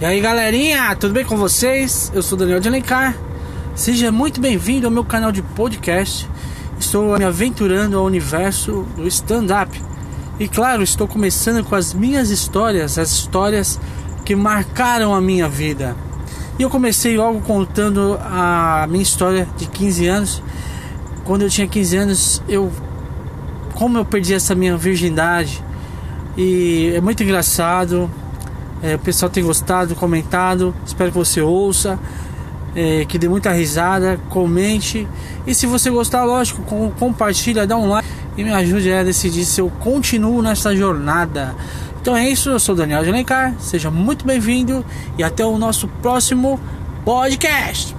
E aí galerinha, tudo bem com vocês? Eu sou Daniel de Alencar. Seja muito bem-vindo ao meu canal de podcast. Estou me aventurando ao universo do stand-up. E claro, estou começando com as minhas histórias, as histórias que marcaram a minha vida. E eu comecei logo contando a minha história de 15 anos. Quando eu tinha 15 anos, eu como eu perdi essa minha virgindade. E é muito engraçado. É, o pessoal tem gostado, comentado. Espero que você ouça, é, que dê muita risada, comente. E se você gostar, lógico, com, compartilha, dá um like e me ajude a decidir se eu continuo nessa jornada. Então é isso, eu sou Daniel de Alencar, seja muito bem-vindo e até o nosso próximo podcast.